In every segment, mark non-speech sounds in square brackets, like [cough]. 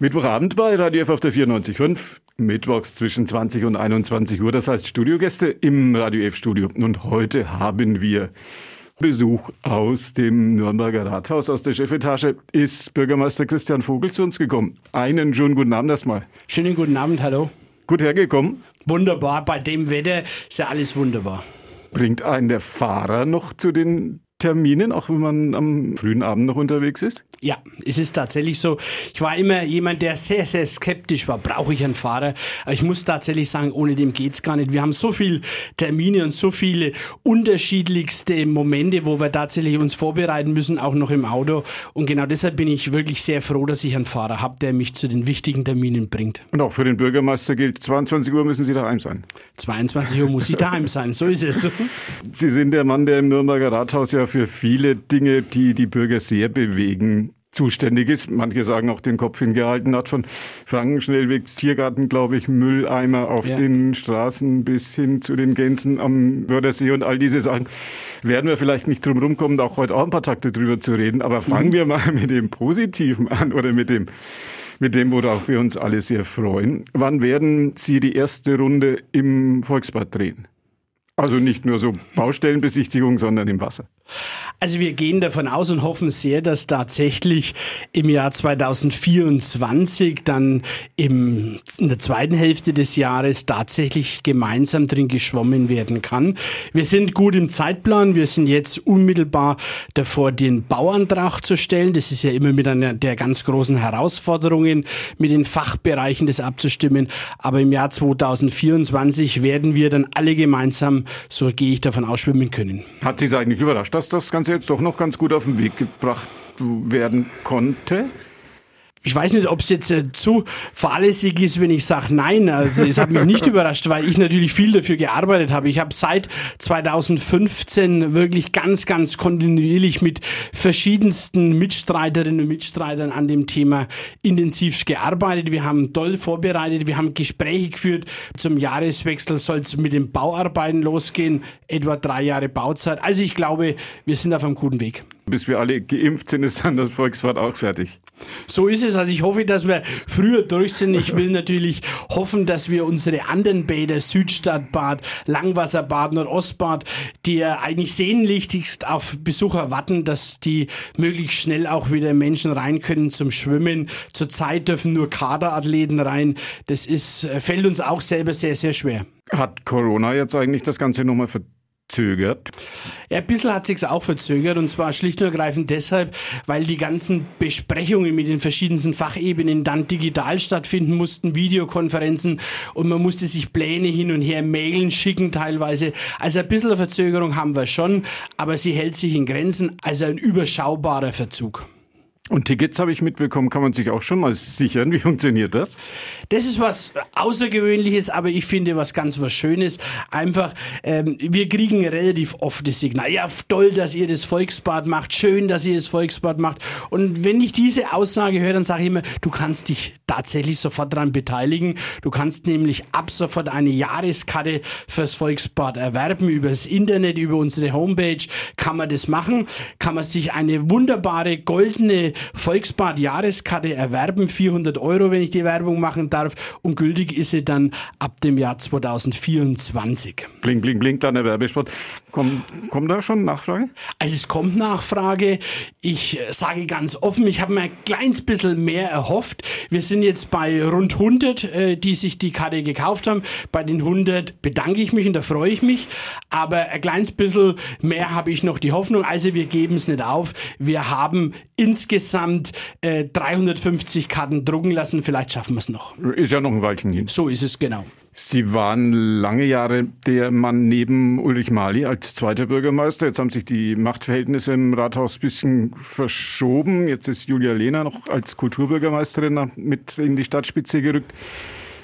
Mittwochabend bei Radio F auf der 94.5. Mittwochs zwischen 20 und 21 Uhr. Das heißt Studiogäste im Radio F Studio. Und heute haben wir Besuch aus dem Nürnberger Rathaus, aus der Chefetage. Ist Bürgermeister Christian Vogel zu uns gekommen. Einen schönen guten Abend erstmal. Schönen guten Abend, hallo. Gut hergekommen. Wunderbar, bei dem Wetter ist ja alles wunderbar. Bringt einen der Fahrer noch zu den Terminen, auch wenn man am frühen Abend noch unterwegs ist? Ja, es ist tatsächlich so. Ich war immer jemand, der sehr, sehr skeptisch war. Brauche ich einen Fahrer? Aber ich muss tatsächlich sagen, ohne dem geht's gar nicht. Wir haben so viele Termine und so viele unterschiedlichste Momente, wo wir tatsächlich uns vorbereiten müssen, auch noch im Auto. Und genau deshalb bin ich wirklich sehr froh, dass ich einen Fahrer habe, der mich zu den wichtigen Terminen bringt. Und auch für den Bürgermeister gilt, 22 Uhr müssen Sie daheim sein. 22 Uhr muss ich daheim sein, so ist es. [laughs] Sie sind der Mann, der im Nürnberger Rathaus ja für viele Dinge, die die Bürger sehr bewegen, zuständig ist. Manche sagen auch den Kopf hingehalten hat von Frankenschnellweg, Tiergarten, glaube ich, Mülleimer auf ja. den Straßen bis hin zu den Gänsen am Wörthersee und all diese Sachen. Werden wir vielleicht nicht drum rumkommen, auch heute auch ein paar Takte drüber zu reden. Aber fangen mhm. wir mal [laughs] mit dem Positiven an oder mit dem, mit dem, worauf wir uns alle sehr freuen. Wann werden Sie die erste Runde im Volksbad drehen? Also nicht nur so Baustellenbesichtigung, sondern im Wasser. Also wir gehen davon aus und hoffen sehr, dass tatsächlich im Jahr 2024 dann im, in der zweiten Hälfte des Jahres tatsächlich gemeinsam drin geschwommen werden kann. Wir sind gut im Zeitplan. Wir sind jetzt unmittelbar davor, den Bauantrag zu stellen. Das ist ja immer mit einer der ganz großen Herausforderungen, mit den Fachbereichen das abzustimmen. Aber im Jahr 2024 werden wir dann alle gemeinsam so gehe ich davon aus, schwimmen können. Hat Sie eigentlich überrascht, dass das Ganze jetzt doch noch ganz gut auf den Weg gebracht werden konnte? Ich weiß nicht, ob es jetzt äh, zu fahrlässig ist, wenn ich sage nein. Also es hat mich nicht [laughs] überrascht, weil ich natürlich viel dafür gearbeitet habe. Ich habe seit 2015 wirklich ganz, ganz kontinuierlich mit verschiedensten Mitstreiterinnen und Mitstreitern an dem Thema intensiv gearbeitet. Wir haben toll vorbereitet, wir haben Gespräche geführt. Zum Jahreswechsel soll es mit den Bauarbeiten losgehen, etwa drei Jahre Bauzeit. Also ich glaube, wir sind auf einem guten Weg. Bis wir alle geimpft sind, ist dann das Volksfahrt auch fertig. So ist es. Also ich hoffe, dass wir früher durch sind. Ich will natürlich hoffen, dass wir unsere anderen Bäder, Südstadtbad, Langwasserbad, Nordostbad, die ja eigentlich sehnlichtigst auf Besucher warten, dass die möglichst schnell auch wieder Menschen rein können zum Schwimmen. Zurzeit dürfen nur Kaderathleten rein. Das ist, fällt uns auch selber sehr, sehr schwer. Hat Corona jetzt eigentlich das Ganze nochmal verzögert? Ja, ein bisschen hat sich's auch verzögert und zwar schlicht und ergreifend deshalb, weil die ganzen Besprechungen mit den verschiedensten Fachebenen dann digital stattfinden mussten, Videokonferenzen und man musste sich Pläne hin und her mailen, schicken teilweise. Also ein bisschen Verzögerung haben wir schon, aber sie hält sich in Grenzen, also ein überschaubarer Verzug. Und Tickets habe ich mitbekommen, kann man sich auch schon mal sichern. Wie funktioniert das? Das ist was Außergewöhnliches, aber ich finde was ganz was Schönes. Einfach, ähm, wir kriegen relativ oft das Signal, ja, toll, dass ihr das Volksbad macht, schön, dass ihr das Volksbad macht. Und wenn ich diese Aussage höre, dann sage ich immer, du kannst dich tatsächlich sofort daran beteiligen. Du kannst nämlich ab sofort eine Jahreskarte fürs Volksbad erwerben. Über das Internet, über unsere Homepage kann man das machen. Kann man sich eine wunderbare goldene Volksbad Jahreskarte erwerben, 400 Euro, wenn ich die Werbung machen darf. Und gültig ist sie dann ab dem Jahr 2024. Bling, bling, bling, kleiner Werbespot. Kommt, kommt da schon Nachfrage? Also es kommt Nachfrage. Ich sage ganz offen, ich habe mir ein kleines bisschen mehr erhofft. Wir sind jetzt bei rund 100, äh, die sich die Karte gekauft haben. Bei den 100 bedanke ich mich und da freue ich mich. Aber ein kleines bisschen mehr habe ich noch die Hoffnung. Also wir geben es nicht auf. Wir haben insgesamt äh, 350 Karten drucken lassen. Vielleicht schaffen wir es noch. Ist ja noch ein Weilchen hin. So ist es, genau. Sie waren lange Jahre der Mann neben Ulrich Mali als zweiter Bürgermeister. Jetzt haben sich die Machtverhältnisse im Rathaus ein bisschen verschoben. Jetzt ist Julia Lehner noch als Kulturbürgermeisterin mit in die Stadtspitze gerückt.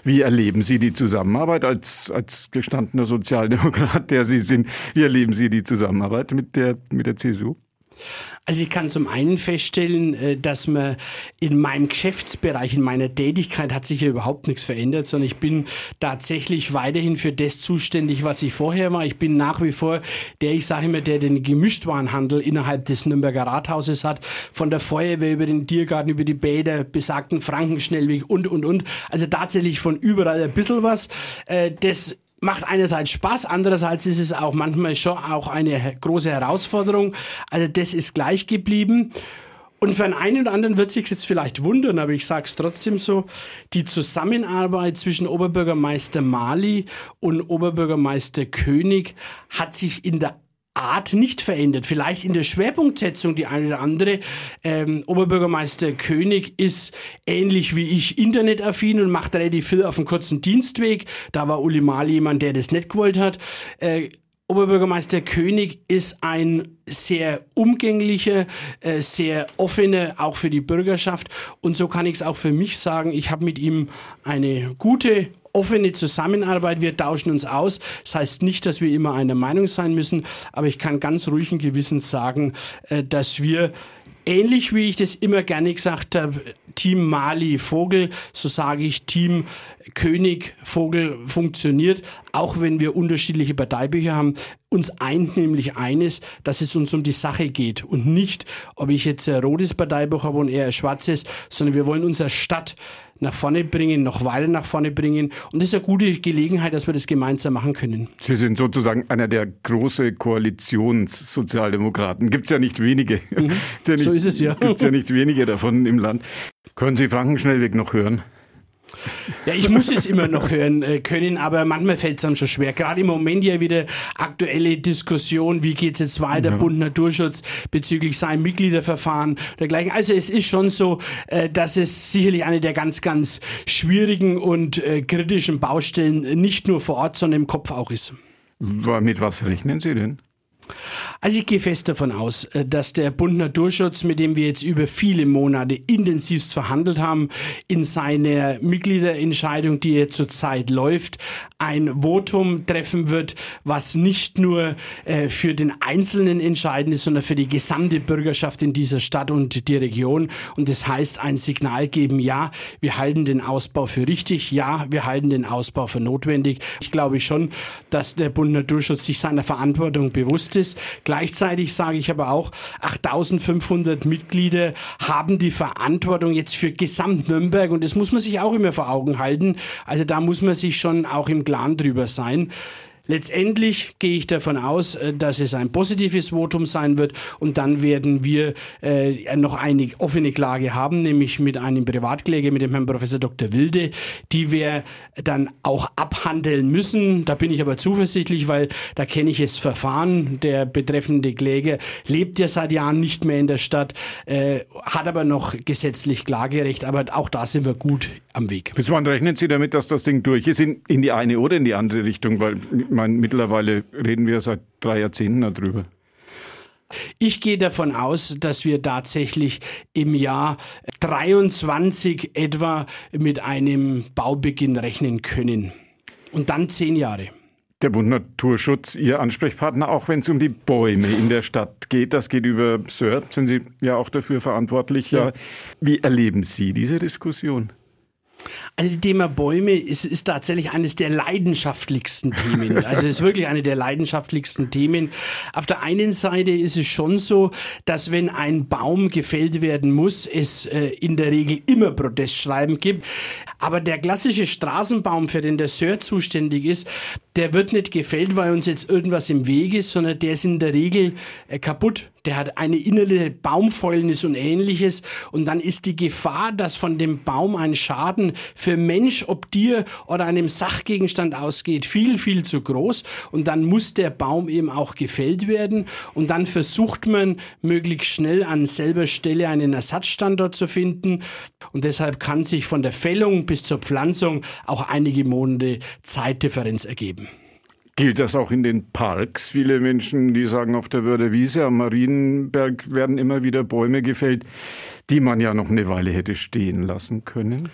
Wie erleben Sie die Zusammenarbeit als, als gestandener Sozialdemokrat, der Sie sind? Wie erleben Sie die Zusammenarbeit mit der, mit der CSU? Also ich kann zum einen feststellen, äh, dass man in meinem Geschäftsbereich, in meiner Tätigkeit hat sich ja überhaupt nichts verändert, sondern ich bin tatsächlich weiterhin für das zuständig, was ich vorher war. Ich bin nach wie vor der, ich sage immer, der den Gemischtwarenhandel innerhalb des Nürnberger Rathauses hat, von der Feuerwehr über den Tiergarten, über die Bäder, besagten Frankenschnellweg und, und, und. Also tatsächlich von überall ein bisschen was. Äh, das macht einerseits Spaß, andererseits ist es auch manchmal schon auch eine große Herausforderung. Also das ist gleich geblieben. Und für einen oder anderen wird sich jetzt vielleicht wundern, aber ich sage es trotzdem so, die Zusammenarbeit zwischen Oberbürgermeister Mali und Oberbürgermeister König hat sich in der Art nicht verändert. Vielleicht in der Schwerpunktsetzung die eine oder andere. Ähm, Oberbürgermeister König ist ähnlich wie ich internetaffin und macht relativ viel auf einem kurzen Dienstweg. Da war Uli Mali jemand, der das nicht gewollt hat. Äh, Oberbürgermeister König ist ein sehr umgänglicher, äh, sehr offener, auch für die Bürgerschaft. Und so kann ich es auch für mich sagen. Ich habe mit ihm eine gute, offene Zusammenarbeit. Wir tauschen uns aus. Das heißt nicht, dass wir immer einer Meinung sein müssen, aber ich kann ganz ruhigen Gewissens sagen, äh, dass wir ähnlich wie ich das immer gerne gesagt habe, Team Mali Vogel, so sage ich Team König Vogel funktioniert, auch wenn wir unterschiedliche Parteibücher haben. Uns eint nämlich eines, dass es uns um die Sache geht und nicht, ob ich jetzt ein rotes Parteibuch habe und er ein schwarzes, sondern wir wollen unsere Stadt nach vorne bringen, noch weiter nach vorne bringen. Und das ist eine gute Gelegenheit, dass wir das gemeinsam machen können. Sie sind sozusagen einer der großen Koalitionssozialdemokraten. Gibt es ja nicht wenige. Mhm. [laughs] so ist es ja. Gibt es ja nicht wenige davon im Land. Können Sie Frankenschnellweg noch hören? Ja, ich muss es immer noch hören äh, können, aber manchmal fällt es einem schon schwer. Gerade im Moment ja wieder aktuelle Diskussion, wie geht es jetzt weiter, ja. Bund Naturschutz bezüglich seinem Mitgliederverfahren dergleichen. Also es ist schon so, äh, dass es sicherlich eine der ganz, ganz schwierigen und äh, kritischen Baustellen nicht nur vor Ort, sondern im Kopf auch ist. Mit was rechnen Sie denn? Also ich gehe fest davon aus, äh, dass der Bund Naturschutz, mit dem wir jetzt über viele Monate intensivst verhandelt haben, in seiner Mitgliederentscheidung, die jetzt zurzeit läuft, ein Votum treffen wird, was nicht nur äh, für den Einzelnen entscheidend ist, sondern für die gesamte Bürgerschaft in dieser Stadt und die Region. Und das heißt, ein Signal geben, ja, wir halten den Ausbau für richtig, ja, wir halten den Ausbau für notwendig. Ich glaube schon, dass der Bund Naturschutz sich seiner Verantwortung bewusst ist. Gleichzeitig sage ich aber auch, 8500 Mitglieder haben die Verantwortung jetzt für Gesamt Nürnberg und das muss man sich auch immer vor Augen halten. Also da muss man sich schon auch im Klaren drüber sein. Letztendlich gehe ich davon aus, äh, dass es ein positives Votum sein wird und dann werden wir äh, noch eine offene Klage haben, nämlich mit einem Privatkläger, mit dem Herrn Professor Dr. Wilde, die wir dann auch abhandeln müssen. Da bin ich aber zuversichtlich, weil da kenne ich das Verfahren. Der betreffende Kläger lebt ja seit Jahren nicht mehr in der Stadt, äh, hat aber noch gesetzlich Klagerecht, aber auch da sind wir gut am Weg. Bis wann rechnen Sie damit, dass das Ding durch ist, in, in die eine oder in die andere Richtung? Weil meine, mittlerweile reden wir seit drei Jahrzehnten darüber. Ich gehe davon aus, dass wir tatsächlich im Jahr 23 etwa mit einem Baubeginn rechnen können. Und dann zehn Jahre. Der Bund Naturschutz, Ihr Ansprechpartner, auch wenn es um die Bäume in der Stadt geht. Das geht über SIR, sind Sie ja auch dafür verantwortlich. Ja. Wie erleben Sie diese Diskussion? Also das Thema Bäume ist, ist tatsächlich eines der leidenschaftlichsten Themen. [laughs] Also es ist wirklich eine der leidenschaftlichsten Themen. Auf der einen Seite ist es schon so, dass wenn ein Baum gefällt werden muss, es äh, in der Regel immer Protestschreiben gibt. Aber der klassische Straßenbaum, für den der Sir zuständig ist, der wird nicht gefällt, weil uns jetzt irgendwas im Weg ist, sondern der ist in der Regel äh, kaputt. Der hat eine innere Baumfäulnis und ähnliches. Und dann ist die Gefahr, dass von dem Baum ein Schaden für Mensch, ob Tier oder einem Sachgegenstand ausgeht, viel, viel zu groß. Und dann muss der Baum eben auch gefällt werden. Und dann versucht man möglichst schnell an selber Stelle einen Ersatzstandort zu finden. Und deshalb kann sich von der Fällung bis zur Pflanzung auch einige Monate Zeitdifferenz ergeben. Gilt das auch in den Parks? Viele Menschen, die sagen, auf der Würde Wiese am Marienberg werden immer wieder Bäume gefällt, die man ja noch eine Weile hätte stehen lassen können?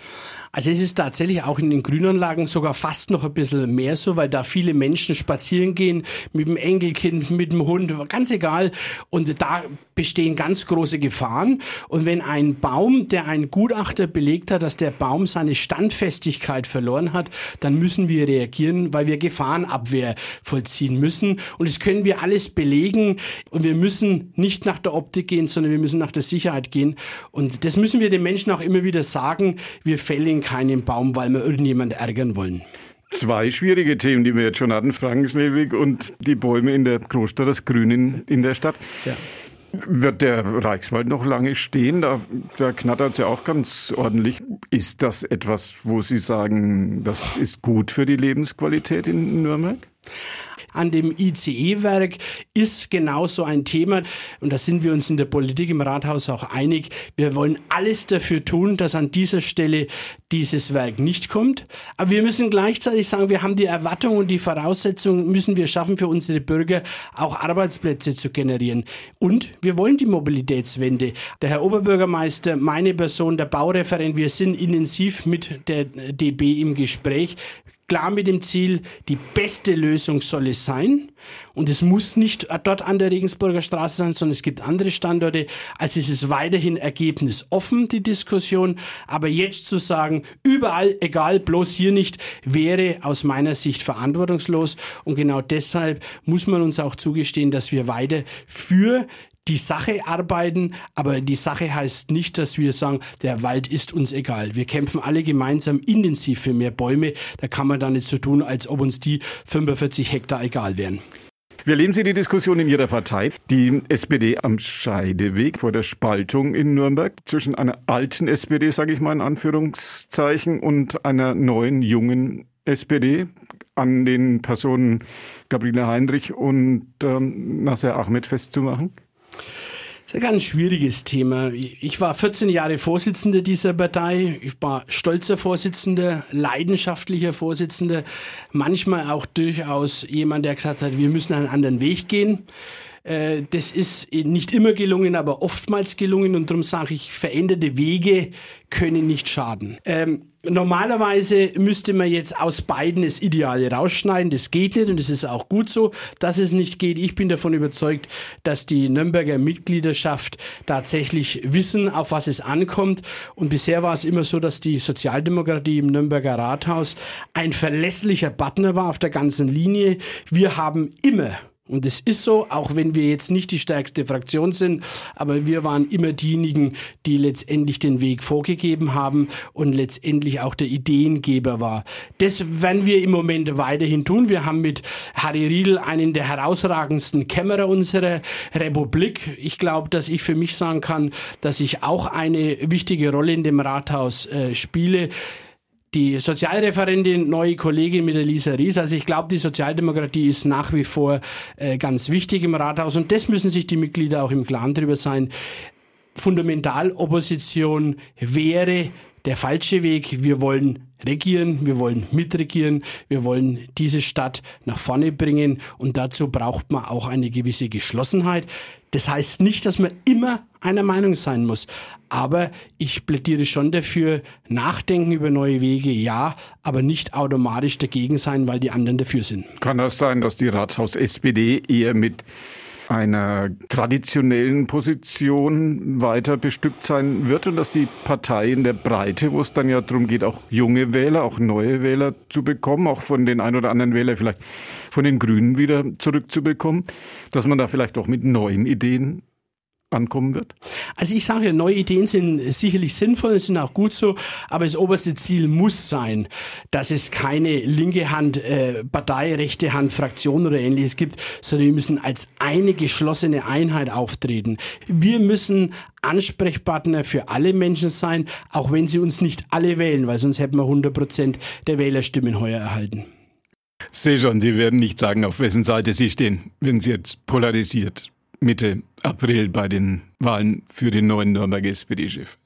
Also es ist tatsächlich auch in den Grünanlagen sogar fast noch ein bisschen mehr so, weil da viele Menschen spazieren gehen mit dem Enkelkind, mit dem Hund, ganz egal. Und da bestehen ganz große Gefahren. Und wenn ein Baum, der ein Gutachter belegt hat, dass der Baum seine Standfestigkeit verloren hat, dann müssen wir reagieren, weil wir Gefahrenabwehr vollziehen müssen. Und das können wir alles belegen. Und wir müssen nicht nach der Optik gehen, sondern wir müssen nach der Sicherheit gehen. Und das müssen wir den Menschen auch immer wieder sagen. Wir fällen keinen Baum, weil wir irgendjemand ärgern wollen. Zwei schwierige Themen, die wir jetzt schon hatten, Frankenschnellweg und die Bäume in der Großstadt, das Grün in, der Stadt. Ja. Wird der Reichswald noch lange stehen? Da, da knattert es ja auch ganz ordentlich. Ist das etwas, wo Sie sagen, das ist gut für die Lebensqualität in Nürnberg? An dem ICE-Werk ist genau so ein Thema. Und da sind wir uns in der Politik im Rathaus auch einig. Wir wollen alles dafür tun, dass an dieser Stelle dieses Werk nicht kommt. Aber wir müssen gleichzeitig sagen, wir haben die Erwartung und die Voraussetzungen müssen wir schaffen, für unsere Bürger auch Arbeitsplätze zu generieren. Und wir wollen die Mobilitätswende. Der Herr Oberbürgermeister, meine Person, der Baureferent, wir sind intensiv mit der DB im Gespräch klar mit dem Ziel, die beste Lösung soll es sein. Und es muss nicht dort an der Regensburger Straße sein, sondern es gibt andere Standorte. Also es ist weiterhin ergebnisoffen, die Diskussion. Aber jetzt zu sagen, überall, egal, bloß hier nicht, wäre aus meiner Sicht verantwortungslos. Und genau deshalb muss man uns auch zugestehen, dass wir weiter für die Sache arbeiten, aber die Sache heißt nicht, dass wir sagen, der Wald ist uns egal. Wir kämpfen alle gemeinsam intensiv für mehr Bäume. Da kann man da nicht so tun, als ob uns die 45 Hektar egal wären. Wie erleben Sie die Diskussion in Ihrer Partei? Die SPD am Scheideweg vor der Spaltung in Nürnberg zwischen einer alten SPD, sage ich mal in Anführungszeichen, und einer neuen, jungen SPD an den Personen Gabriele Heinrich und ähm, Nasser Ahmed festzumachen? Das ist ein ganz schwieriges Thema. Ich war 14 Jahre Vorsitzender dieser Partei. Ich war stolzer Vorsitzender, leidenschaftlicher Vorsitzender. Manchmal auch durchaus jemand, der gesagt hat, wir müssen einen anderen Weg gehen. Äh, das ist nicht immer gelungen, aber oftmals gelungen und darum sage ich, veränderte Wege können nicht schaden. Normalerweise müsste man jetzt aus beiden das Ideale rausschneiden. Das geht nicht und das ist auch gut so, dass es nicht geht. Ich bin davon überzeugt, dass die Nürnberger Mitgliedschaft tatsächlich wissen, auf was es ankommt. Und bisher war es immer so, dass die Sozialdemokratie im Nürnberger Rathaus ein verlässlicher Partner war auf der ganzen Linie. Wir haben immer und es ist so, auch wenn wir jetzt nicht die stärkste Fraktion sind, aber wir waren immer diejenigen, die letztendlich den Weg vorgegeben haben und letztendlich auch der Ideengeber war. Das werden wir im Moment weiterhin tun. Wir haben mit Harry Riedel einen der herausragendsten Kämmerer unserer Republik. Ich glaube, dass ich für mich sagen kann, dass ich auch eine wichtige Rolle in dem Rathaus äh, spiele die Sozialreferentin, neue Kollegin mit Elisa Ries. Also ich glaube, die Sozialdemokratie ist nach wie vor äh, ganz wichtig im Rathaus und das müssen sich die Mitglieder auch im Klaren darüber sein. Fundamentalopposition wäre der falsche Weg. Wir wollen regieren, wir wollen mitregieren, wir wollen diese Stadt nach vorne bringen und dazu braucht man auch eine gewisse Geschlossenheit. Das heißt nicht, dass man immer einer Meinung sein muss, aber ich plädiere schon dafür, nachdenken über neue Wege, ja, aber nicht automatisch dagegen sein, weil die anderen dafür sind. Kann das sein, dass die Rathaus-SPD eher mit einer traditionellen Position weiter bestückt sein wird und dass die Partei in der Breite, wo es dann ja darum geht, auch junge Wähler, auch neue Wähler zu bekommen, auch von den ein oder anderen Wählern vielleicht von den Grünen wieder zurückzubekommen, dass man da vielleicht auch mit neuen Ideen ankommen wird? Also ich sage, neue Ideen sind sicherlich sinnvoll, sind auch gut so, aber das oberste Ziel muss sein, dass es keine linke Hand äh, Partei, rechte Hand Fraktion oder ähnliches gibt, sondern wir müssen als eine geschlossene Einheit auftreten. Wir müssen Ansprechpartner für alle Menschen sein, auch wenn sie uns nicht alle wählen, weil sonst hätten wir 100 Prozent der Wählerstimmen heuer erhalten. Sehe schon, Sie werden nicht sagen, auf wessen Seite Sie stehen, wenn Sie jetzt polarisiert Mitte April bei den Wahlen für den neuen Nürnberger SPD-Chef.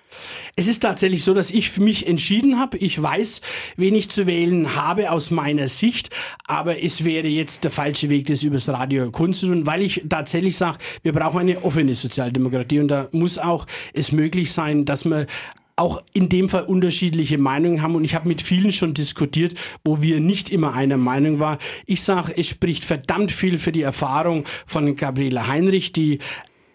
Es ist tatsächlich so, dass ich für mich entschieden habe. Ich weiß, wen ich zu wählen habe aus meiner Sicht, aber es wäre jetzt der falsche Weg, das übers Radio kundzutun, weil ich tatsächlich sage, wir brauchen eine offene Sozialdemokratie und da muss auch es möglich sein, dass man auch in dem Fall unterschiedliche Meinungen haben und ich habe mit vielen schon diskutiert, wo wir nicht immer einer Meinung waren. Ich sage, es spricht verdammt viel für die Erfahrung von Gabriela Heinrich, die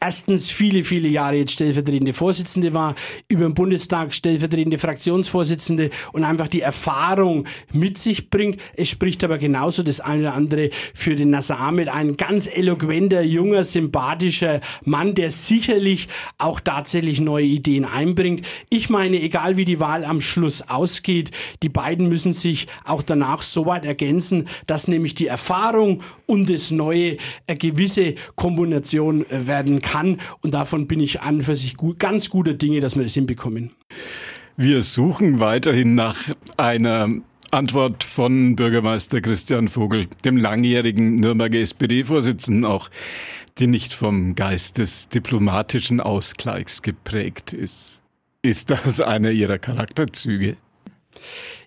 erstens viele, viele Jahre jetzt stellvertretende Vorsitzende war, über den Bundestag stellvertretende Fraktionsvorsitzende und einfach die Erfahrung mit sich bringt. Es spricht aber genauso das eine oder andere für den Nasser Ahmed, ein ganz eloquenter, junger, sympathischer Mann, der sicherlich auch tatsächlich neue Ideen einbringt. Ich meine, egal wie die Wahl am Schluss ausgeht, die beiden müssen sich auch danach so weit ergänzen, dass nämlich die Erfahrung und das Neue eine gewisse Kombination werden kann. Und davon bin ich an für sich gut, ganz guter Dinge, dass wir das hinbekommen. Wir suchen weiterhin nach einer Antwort von Bürgermeister Christian Vogel, dem langjährigen Nürnberger SPD-Vorsitzenden, auch die nicht vom Geist des diplomatischen Ausgleichs geprägt ist. Ist das einer Ihrer Charakterzüge?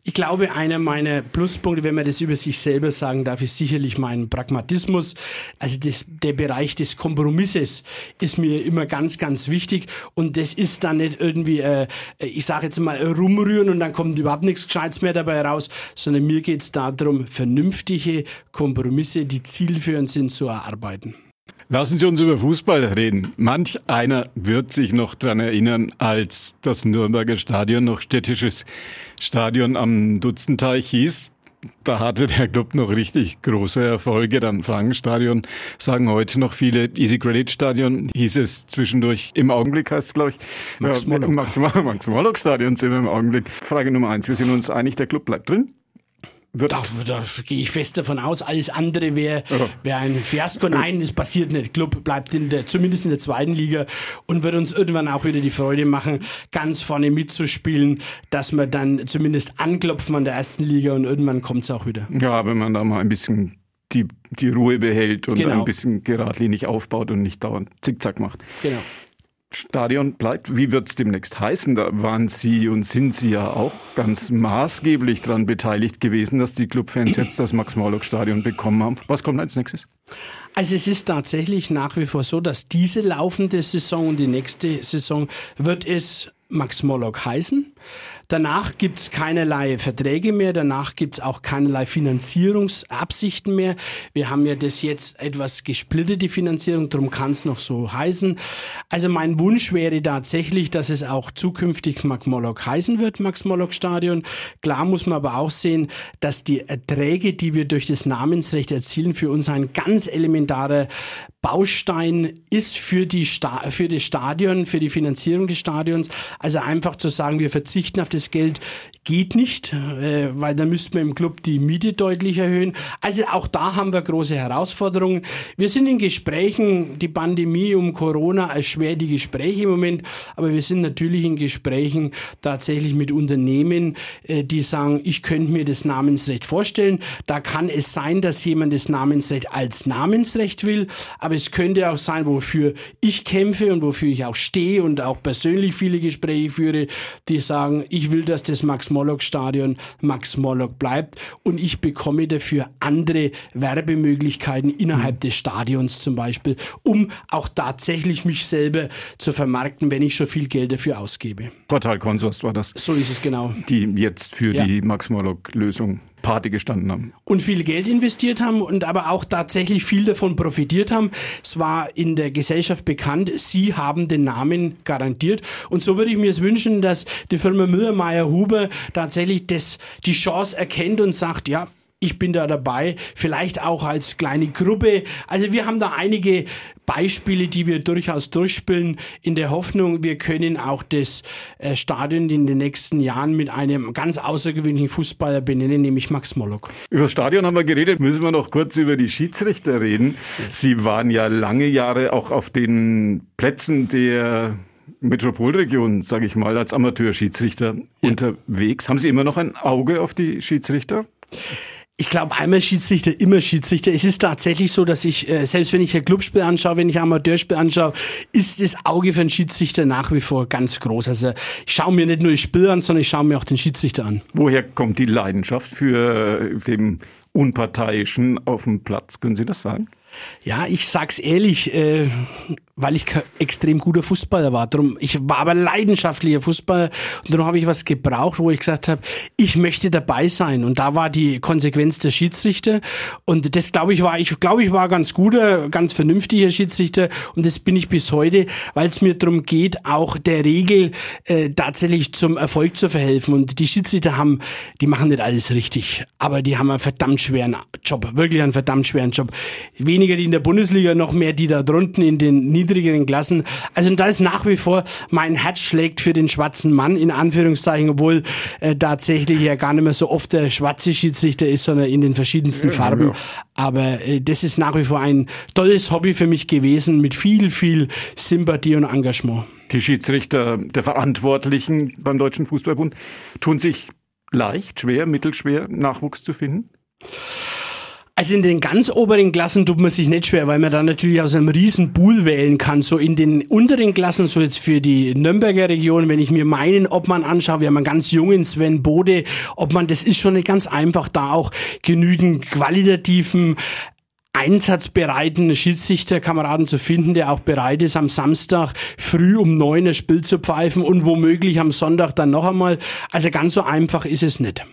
Ich glaube, einer meiner Pluspunkte, wenn man das über sich selber sagen darf, ist sicherlich mein Pragmatismus. Also das, der Bereich des Kompromisses ist mir immer ganz, ganz wichtig. Und das ist dann nicht irgendwie, äh, ich sage jetzt mal, rumrühren und dann kommt überhaupt nichts Gescheites mehr dabei raus, sondern mir geht es darum, vernünftige Kompromisse, die zielführend sind, zu erarbeiten. Lassen Sie uns über Fußball reden. Manch einer wird sich noch daran erinnern, als das Nürnberger Stadion noch städtisches Stadion am Dutzenteich hieß. Da hatte der Club noch richtig große Erfolge. Dann Frankenstadion sagen heute noch viele. Easy Credit Stadion hieß es zwischendurch. Im Augenblick heißt es, glaube ich, Max Morlock. Max, Max Stadion sind wir im Augenblick. Frage Nummer eins. Wir sind uns einig, der Club bleibt drin? Da, da gehe ich fest davon aus, alles andere wäre wär ein Fiasko. Nein, das passiert nicht. Club bleibt in der, zumindest in der zweiten Liga und wird uns irgendwann auch wieder die Freude machen, ganz vorne mitzuspielen, dass wir dann zumindest anklopfen an der ersten Liga und irgendwann kommt es auch wieder. Ja, wenn man da mal ein bisschen die, die Ruhe behält und genau. ein bisschen geradlinig aufbaut und nicht dauernd Zickzack macht. Genau. Stadion bleibt. Wie wird es demnächst heißen? Da waren Sie und sind Sie ja auch ganz maßgeblich daran beteiligt gewesen, dass die Clubfans jetzt das Max-Morlock-Stadion bekommen haben. Was kommt als nächstes? Also es ist tatsächlich nach wie vor so, dass diese laufende Saison und die nächste Saison wird es Max Morlock heißen. Danach gibt's keinerlei Verträge mehr, danach gibt's auch keinerlei Finanzierungsabsichten mehr. Wir haben ja das jetzt etwas gesplittet, die Finanzierung, darum kann es noch so heißen. Also mein Wunsch wäre tatsächlich, dass es auch zukünftig Max Morlock heißen wird, Max Morlock Stadion. Klar muss man aber auch sehen, dass die Erträge, die wir durch das Namensrecht erzielen, für uns ein ganz elementarer Baustein ist für, die Sta für das Stadion, für die Finanzierung des Stadions. Also einfach zu sagen, wir verzichten auf das Geld, geht nicht, äh, weil dann müssten wir im Club die Miete deutlich erhöhen. Also auch da haben wir große Herausforderungen. Wir sind in Gesprächen, die Pandemie um Corona erschwert die Gespräche im Moment, aber wir sind natürlich in Gesprächen tatsächlich mit Unternehmen, äh, die sagen, ich könnte mir das Namensrecht vorstellen. Da kann es sein, dass jemand das Namensrecht als Namensrecht will, aber es könnte auch sein, wofür ich kämpfe und wofür ich auch stehe und auch persönlich viele Gespräche führe, die sagen, ich will, dass das Max-Morlock-Stadion Max-Morlock bleibt und ich bekomme dafür andere Werbemöglichkeiten innerhalb mhm. des Stadions zum Beispiel, um auch tatsächlich mich selber zu vermarkten, wenn ich schon viel Geld dafür ausgebe. Quartal Consors war das. So ist es genau. Die jetzt für ja. die Max-Morlock-Lösung Party gestanden haben. Und viel Geld investiert haben und aber auch tatsächlich viel davon profitiert haben. Es war in der Gesellschaft bekannt, sie haben den Namen garantiert. Und so würde ich mir es wünschen, dass die Firma Müller-Meyer-Huber tatsächlich das, die Chance erkennt und sagt, ja, ich bin da dabei, vielleicht auch als kleine Gruppe. Also wir haben da einige Beispiele, die wir durchaus durchspielen, in der Hoffnung, wir können auch das äh, Stadion in den nächsten Jahren mit einem ganz außergewöhnlichen Fußballer benennen, nämlich Max Mollock. Über das Stadion haben wir geredet, müssen wir noch kurz über die Schiedsrichter reden. Sie waren ja lange Jahre auch auf den Plätzen der Metropolregion, sage ich mal, als Amateurschiedsrichter ja. unterwegs. Haben Sie immer noch ein Auge auf die Schiedsrichter? Ich glaube, einmal Schiedsrichter, immer Schiedsrichter. Es ist tatsächlich so, dass ich, äh, selbst wenn ich ein Clubspiel anschaue, wenn ich ein Amateurspiel anschaue, ist das Auge für einen Schiedsrichter nach wie vor ganz groß. Also ich schaue mir nicht nur das Spiel an, sondern ich schaue mir auch den Schiedsrichter an. Woher kommt die Leidenschaft für äh, den Unparteiischen auf dem Platz? Können Sie das sagen? Ja, ich sag's ehrlich, äh, weil ich extrem guter Fußballer war. Drum, ich war aber leidenschaftlicher Fußballer und darum habe ich was gebraucht, wo ich gesagt habe, ich möchte dabei sein. Und da war die Konsequenz der Schiedsrichter. Und das glaube ich war, ich glaube ich war ganz guter, ganz vernünftiger Schiedsrichter und das bin ich bis heute, weil es mir darum geht, auch der Regel äh, tatsächlich zum Erfolg zu verhelfen. Und die Schiedsrichter haben, die machen nicht alles richtig, aber die haben einen verdammt schweren Job, wirklich einen verdammt schweren Job. Weniger die in der Bundesliga, noch mehr die da drunten in den niedrigeren Klassen. Also da ist nach wie vor mein Herz schlägt für den schwarzen Mann, in Anführungszeichen, obwohl äh, tatsächlich ja gar nicht mehr so oft der schwarze Schiedsrichter ist, sondern in den verschiedensten ja, Farben. Ja. Aber äh, das ist nach wie vor ein tolles Hobby für mich gewesen, mit viel, viel Sympathie und Engagement. Die Schiedsrichter der Verantwortlichen beim Deutschen Fußballbund tun sich leicht, schwer, mittelschwer, Nachwuchs zu finden? Also in den ganz oberen Klassen tut man sich nicht schwer, weil man da natürlich aus einem riesen Pool wählen kann. So in den unteren Klassen, so jetzt für die Nürnberger Region, wenn ich mir meinen Obmann anschaue, wir haben einen ganz jungen Sven Bode, ob man, das ist schon nicht ganz einfach, da auch genügend qualitativen einsatzbereiten Schiedsrichterkameraden zu finden, der auch bereit ist, am Samstag früh um neun ein Spiel zu pfeifen und womöglich am Sonntag dann noch einmal. Also ganz so einfach ist es nicht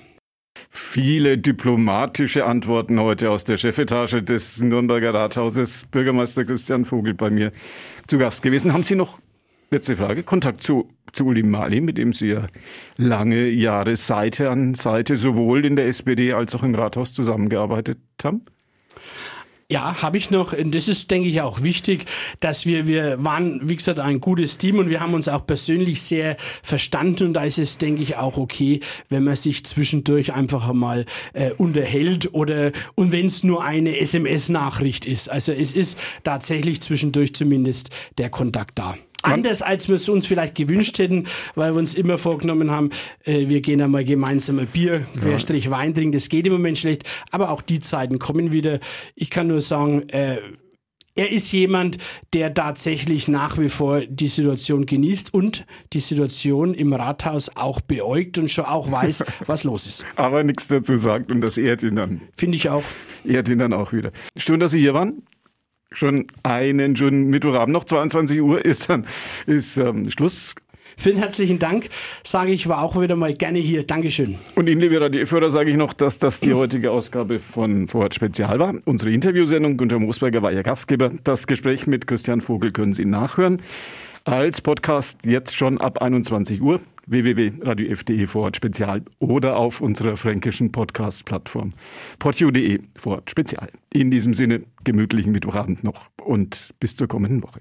viele diplomatische Antworten heute aus der Chefetage des Nürnberger Rathauses. Bürgermeister Christian Vogel bei mir zu Gast gewesen. Haben Sie noch, letzte Frage, Kontakt zu, zu Uli Mali, mit dem Sie ja lange Jahre Seite an Seite sowohl in der SPD als auch im Rathaus zusammengearbeitet haben? Ja, habe ich noch. Das ist, denke ich, auch wichtig, dass wir, wir waren, wie gesagt, ein gutes Team und wir haben uns auch persönlich sehr verstanden und da ist es, denke ich, auch okay, wenn man sich zwischendurch einfach mal äh, unterhält oder und wenn es nur eine SMS-Nachricht ist. Also es ist tatsächlich zwischendurch zumindest der Kontakt da. Anders als wir es uns vielleicht gewünscht hätten, weil wir uns immer vorgenommen haben, äh, wir gehen einmal gemeinsam ein Bier, Querstrich Wein trinken, das geht im Moment schlecht, aber auch die Zeiten kommen wieder. Ich kann nur sagen, äh, er ist jemand, der tatsächlich nach wie vor die Situation genießt und die Situation im Rathaus auch beäugt und schon auch weiß, [laughs] was los ist. Aber nichts dazu sagt und das ehrt ihn dann. Finde ich auch. Ehrt ihn dann auch wieder. Schön, dass Sie hier waren schon einen schönen Mittwochabend. Noch 22 Uhr ist dann ist, ähm, Schluss. Vielen herzlichen Dank, sage ich, war auch wieder mal gerne hier. Dankeschön. Und Ihnen, liebe Radio sage ich noch, dass das die heutige Ausgabe von Vorort Spezial war. Unsere Interviewsendung, Günter Moosberger war Ihr Gastgeber. Das Gespräch mit Christian Vogel können Sie nachhören. Als Podcast jetzt schon ab 21 Uhr www.radiof.de Vorort Spezial oder auf unserer fränkischen Podcast-Plattform portio.de Vorort Spezial. In diesem Sinne gemütlichen Mittwochabend noch und bis zur kommenden Woche.